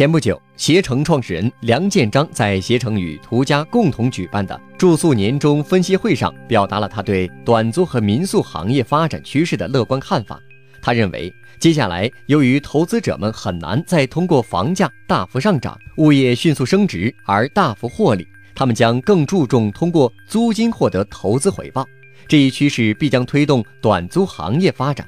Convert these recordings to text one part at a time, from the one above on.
前不久，携程创始人梁建章在携程与途家共同举办的住宿年终分析会上，表达了他对短租和民宿行业发展趋势的乐观看法。他认为，接下来由于投资者们很难再通过房价大幅上涨、物业迅速升值而大幅获利，他们将更注重通过租金获得投资回报。这一趋势必将推动短租行业发展。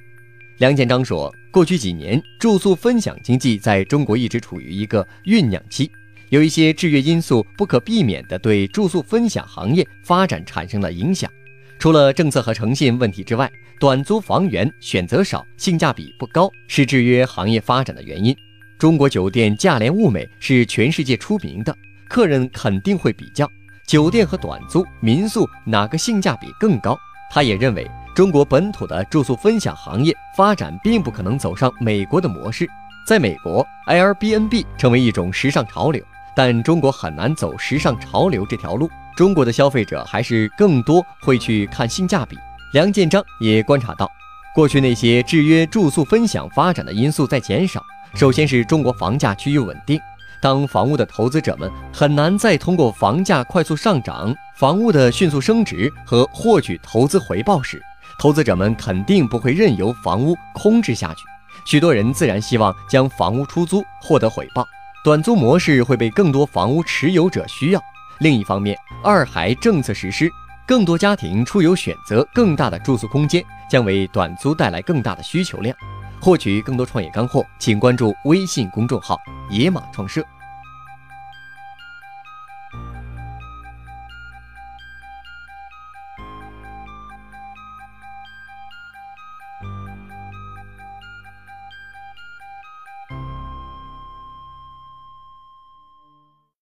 梁建章说。过去几年，住宿分享经济在中国一直处于一个酝酿期，有一些制约因素不可避免地对住宿分享行业发展产生了影响。除了政策和诚信问题之外，短租房源选择少、性价比不高是制约行业发展的原因。中国酒店价廉物美是全世界出名的，客人肯定会比较酒店和短租民宿哪个性价比更高。他也认为。中国本土的住宿分享行业发展并不可能走上美国的模式。在美国，Airbnb 成为一种时尚潮流，但中国很难走时尚潮流这条路。中国的消费者还是更多会去看性价比。梁建章也观察到，过去那些制约住宿分享发展的因素在减少。首先是中国房价趋于稳定，当房屋的投资者们很难再通过房价快速上涨、房屋的迅速升值和获取投资回报时。投资者们肯定不会任由房屋空置下去，许多人自然希望将房屋出租获得回报，短租模式会被更多房屋持有者需要。另一方面，二孩政策实施，更多家庭出游选择更大的住宿空间，将为短租带来更大的需求量。获取更多创业干货，请关注微信公众号“野马创社”。